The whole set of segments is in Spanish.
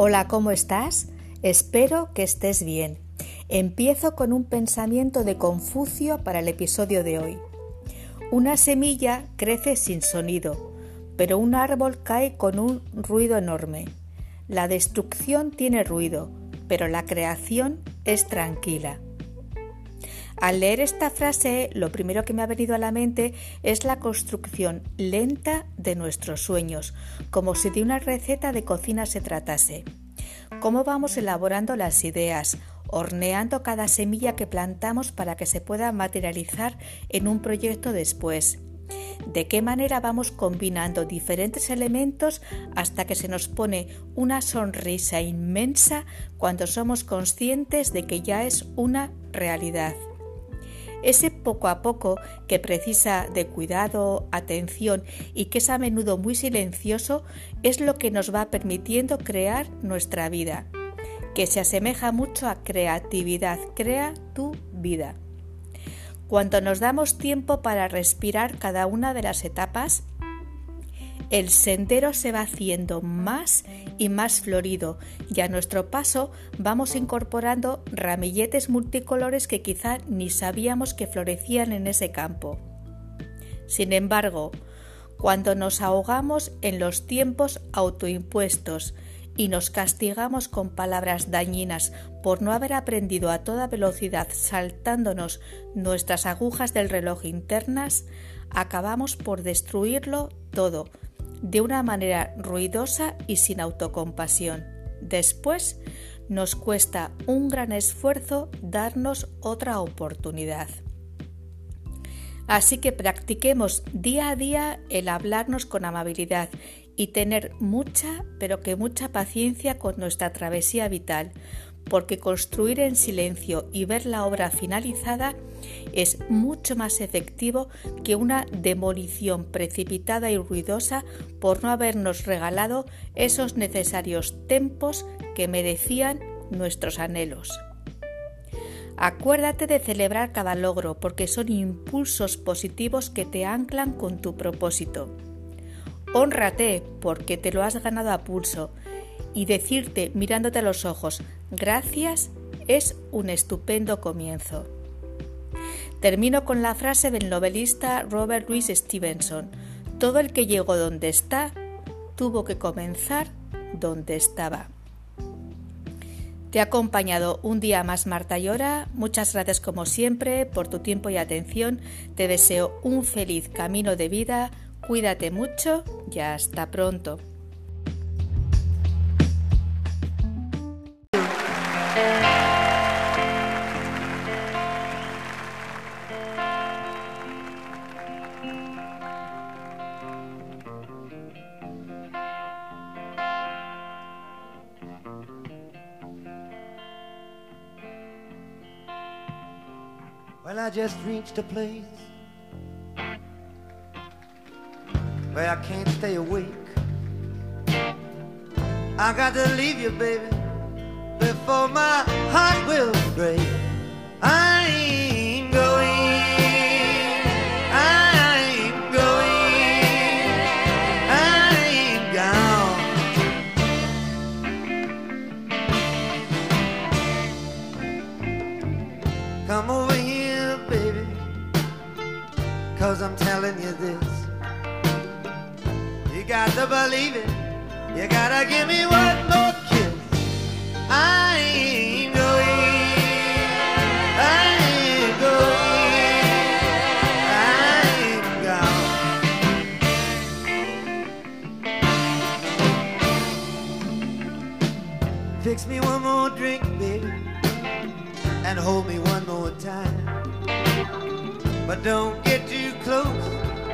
Hola, ¿cómo estás? Espero que estés bien. Empiezo con un pensamiento de Confucio para el episodio de hoy. Una semilla crece sin sonido, pero un árbol cae con un ruido enorme. La destrucción tiene ruido, pero la creación es tranquila. Al leer esta frase, lo primero que me ha venido a la mente es la construcción lenta de nuestros sueños, como si de una receta de cocina se tratase. ¿Cómo vamos elaborando las ideas, horneando cada semilla que plantamos para que se pueda materializar en un proyecto después? de qué manera vamos combinando diferentes elementos hasta que se nos pone una sonrisa inmensa cuando somos conscientes de que ya es una realidad. Ese poco a poco que precisa de cuidado, atención y que es a menudo muy silencioso es lo que nos va permitiendo crear nuestra vida, que se asemeja mucho a creatividad, crea tu vida. Cuando nos damos tiempo para respirar cada una de las etapas, el sendero se va haciendo más y más florido y a nuestro paso vamos incorporando ramilletes multicolores que quizá ni sabíamos que florecían en ese campo. Sin embargo, cuando nos ahogamos en los tiempos autoimpuestos y nos castigamos con palabras dañinas por no haber aprendido a toda velocidad saltándonos nuestras agujas del reloj internas, acabamos por destruirlo todo de una manera ruidosa y sin autocompasión. Después nos cuesta un gran esfuerzo darnos otra oportunidad. Así que practiquemos día a día el hablarnos con amabilidad y tener mucha, pero que mucha paciencia con nuestra travesía vital, porque construir en silencio y ver la obra finalizada es mucho más efectivo que una demolición precipitada y ruidosa por no habernos regalado esos necesarios tempos que merecían nuestros anhelos. Acuérdate de celebrar cada logro porque son impulsos positivos que te anclan con tu propósito. Honrate porque te lo has ganado a pulso y decirte mirándote a los ojos gracias es un estupendo comienzo. Termino con la frase del novelista Robert Louis Stevenson, todo el que llegó donde está tuvo que comenzar donde estaba. Te ha acompañado un día más Marta Llora. Muchas gracias como siempre por tu tiempo y atención. Te deseo un feliz camino de vida. Cuídate mucho y hasta pronto. Well, I just reached a place where I can't stay awake. I got to leave you, baby, before my heart will break. I this. You got to believe it. You gotta give me one more kiss. I ain't going. I ain't going. I ain't gone. Fix me one more drink, baby, and hold me one more time. But don't get too close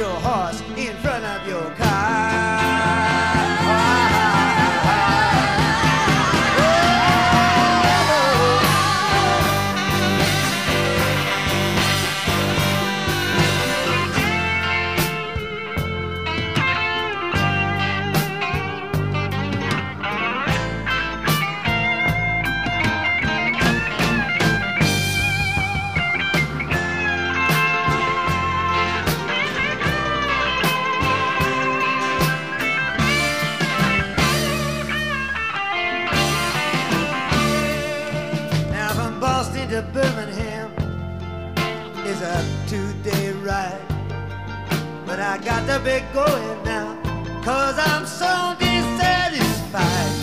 your horse in front of your car. But I got to be going now, cause I'm so dissatisfied.